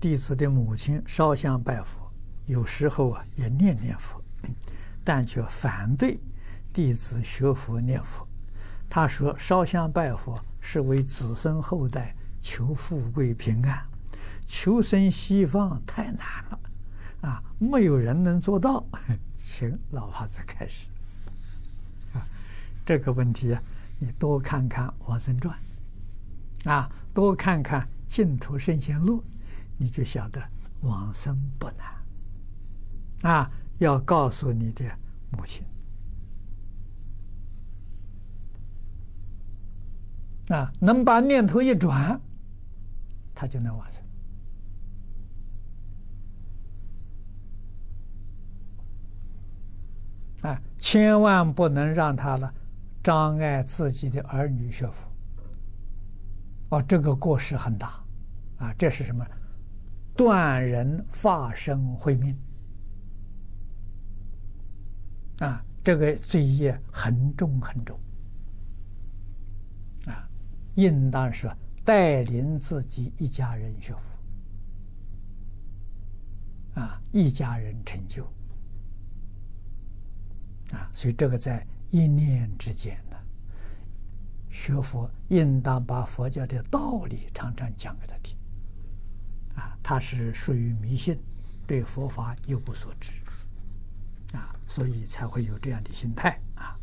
弟子的母亲烧香拜佛，有时候啊也念念佛，但却反对弟子学佛念佛。他说：“烧香拜佛是为子孙后代求富贵平安，求生西方太难了，啊，没有人能做到。”请老法师开始。啊，这个问题啊，你多看看《往生传》，啊，多看看《净土圣贤录》，你就晓得往生不难。啊，要告诉你的母亲。啊，能把念头一转，他就能往生。啊，千万不能让他呢障碍自己的儿女学佛。哦，这个过失很大。啊，这是什么？断人法身慧命。啊，这个罪业很重很重啊。应当是带领自己一家人学佛，啊，一家人成就，啊，所以这个在一念之间呢，学佛应当把佛教的道理常常讲给他听，他是属于迷信，对佛法又不所知，啊，所以才会有这样的心态啊。